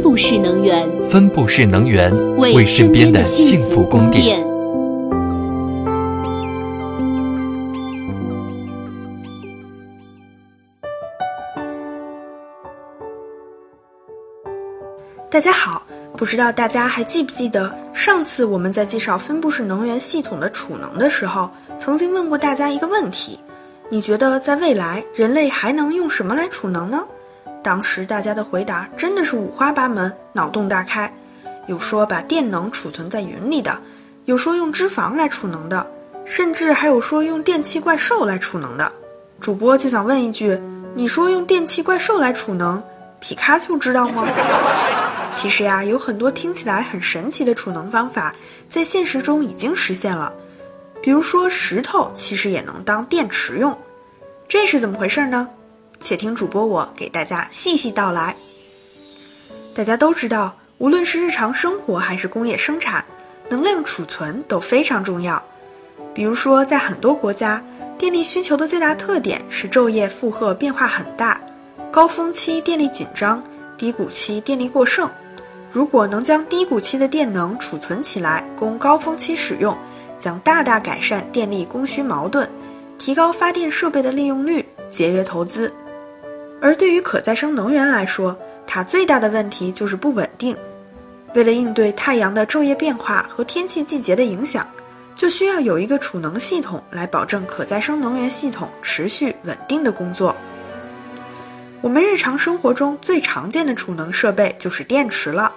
分布式能源，分布式能源为身边的幸福供电。大家好，不知道大家还记不记得上次我们在介绍分布式能源系统的储能的时候，曾经问过大家一个问题：你觉得在未来人类还能用什么来储能呢？当时大家的回答真的是五花八门，脑洞大开。有说把电能储存在云里的，有说用脂肪来储能的，甚至还有说用电气怪兽来储能的。主播就想问一句：你说用电气怪兽来储能，皮卡丘知道吗？其实呀，有很多听起来很神奇的储能方法，在现实中已经实现了。比如说，石头其实也能当电池用，这是怎么回事呢？且听主播我给大家细细道来。大家都知道，无论是日常生活还是工业生产，能量储存都非常重要。比如说，在很多国家，电力需求的最大特点是昼夜负荷变化很大，高峰期电力紧张，低谷期电力过剩。如果能将低谷期的电能储存起来，供高峰期使用，将大大改善电力供需矛盾，提高发电设备的利用率，节约投资。而对于可再生能源来说，它最大的问题就是不稳定。为了应对太阳的昼夜变化和天气季节的影响，就需要有一个储能系统来保证可再生能源系统持续稳定的工作。我们日常生活中最常见的储能设备就是电池了，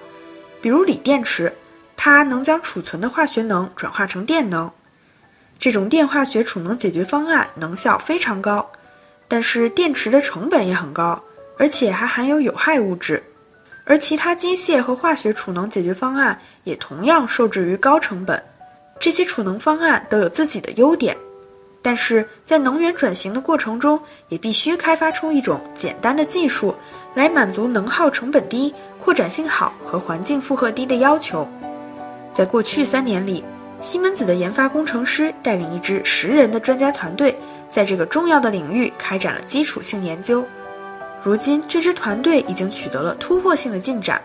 比如锂电池，它能将储存的化学能转化成电能。这种电化学储能解决方案能效非常高。但是电池的成本也很高，而且还含有有害物质，而其他机械和化学储能解决方案也同样受制于高成本。这些储能方案都有自己的优点，但是在能源转型的过程中，也必须开发出一种简单的技术，来满足能耗成本低、扩展性好和环境负荷低的要求。在过去三年里，西门子的研发工程师带领一支十人的专家团队，在这个重要的领域开展了基础性研究。如今，这支团队已经取得了突破性的进展，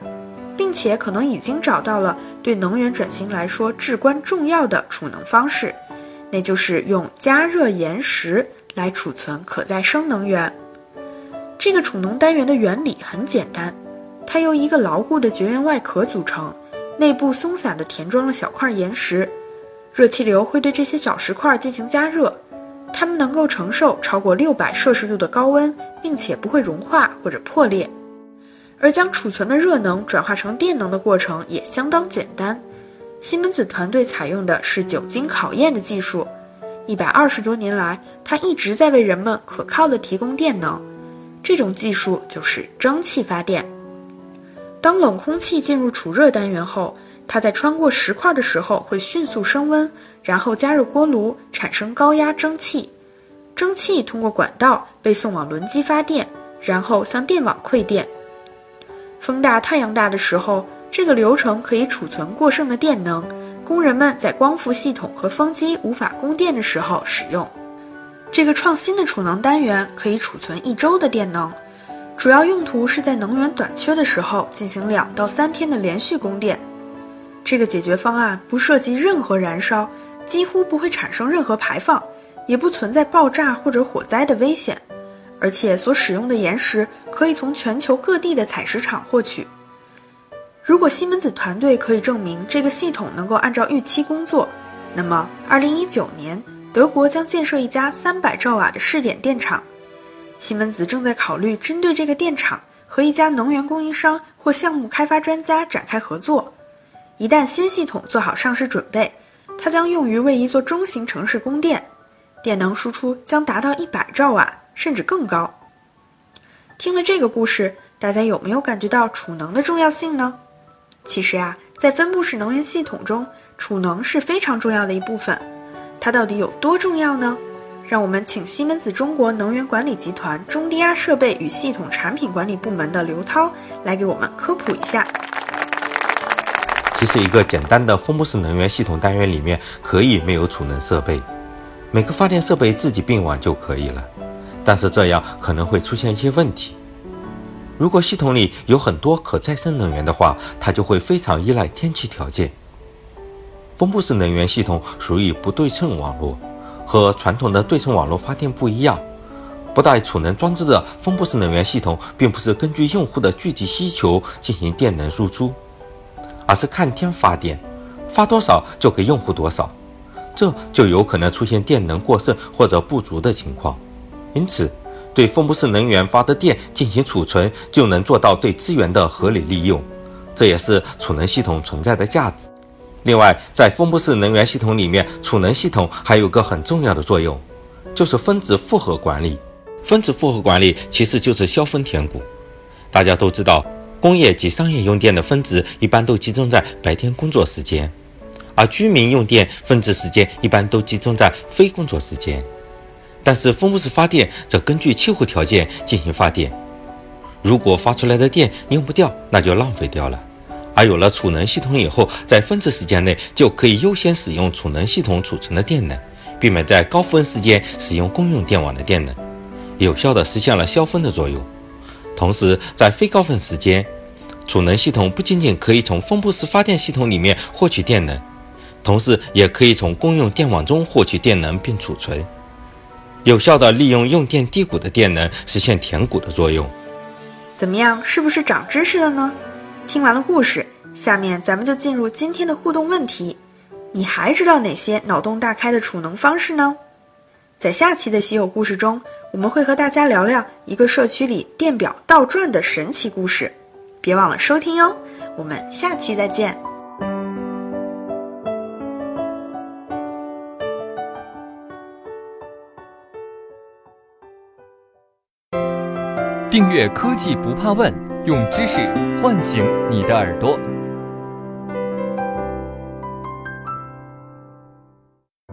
并且可能已经找到了对能源转型来说至关重要的储能方式，那就是用加热岩石来储存可再生能源。这个储能单元的原理很简单，它由一个牢固的绝缘外壳组成，内部松散地填装了小块岩石。热气流会对这些小石块进行加热，它们能够承受超过六百摄氏度的高温，并且不会融化或者破裂。而将储存的热能转化成电能的过程也相当简单。西门子团队采用的是久经考验的技术，一百二十多年来，它一直在为人们可靠地提供电能。这种技术就是蒸汽发电。当冷空气进入储热单元后，它在穿过石块的时候会迅速升温，然后加热锅炉，产生高压蒸汽。蒸汽通过管道被送往轮机发电，然后向电网馈电。风大、太阳大的时候，这个流程可以储存过剩的电能，工人们在光伏系统和风机无法供电的时候使用。这个创新的储能单元可以储存一周的电能，主要用途是在能源短缺的时候进行两到三天的连续供电。这个解决方案不涉及任何燃烧，几乎不会产生任何排放，也不存在爆炸或者火灾的危险，而且所使用的岩石可以从全球各地的采石场获取。如果西门子团队可以证明这个系统能够按照预期工作，那么2019年德国将建设一家300兆瓦的试点电厂。西门子正在考虑针对这个电厂和一家能源供应商或项目开发专家展开合作。一旦新系统做好上市准备，它将用于为一座中型城市供电，电能输出将达到一百兆瓦甚至更高。听了这个故事，大家有没有感觉到储能的重要性呢？其实呀，在分布式能源系统中，储能是非常重要的一部分。它到底有多重要呢？让我们请西门子中国能源管理集团中低压设备与系统产品管理部门的刘涛来给我们科普一下。其实，一个简单的分布式能源系统单元里面可以没有储能设备，每个发电设备自己并网就可以了。但是这样可能会出现一些问题。如果系统里有很多可再生能源的话，它就会非常依赖天气条件。分布式能源系统属于不对称网络，和传统的对称网络发电不一样。不带储能装置的分布式能源系统，并不是根据用户的具体需求进行电能输出，而是看天发电，发多少就给用户多少，这就有可能出现电能过剩或者不足的情况。因此，对分布式能源发的电进行储存，就能做到对资源的合理利用，这也是储能系统存在的价值。另外，在分布式能源系统里面，储能系统还有个很重要的作用，就是分子负荷管理。分子负荷管理其实就是消峰填谷。大家都知道，工业及商业用电的分值一般都集中在白天工作时间，而居民用电分值时间一般都集中在非工作时间。但是分布式发电则根据气候条件进行发电，如果发出来的电用不掉，那就浪费掉了。而有了储能系统以后，在分值时间内就可以优先使用储能系统储存的电能，避免在高峰时间使用公用电网的电能，有效地实现了消峰的作用。同时，在非高峰时间，储能系统不仅仅可以从分布式发电系统里面获取电能，同时也可以从公用电网中获取电能并储存，有效地利用用电低谷的电能实现填谷的作用。怎么样，是不是长知识了呢？听完了故事，下面咱们就进入今天的互动问题。你还知道哪些脑洞大开的储能方式呢？在下期的稀有故事中，我们会和大家聊聊一个社区里电表倒转的神奇故事。别忘了收听哟！我们下期再见。订阅科技不怕问。用知识唤醒你的耳朵。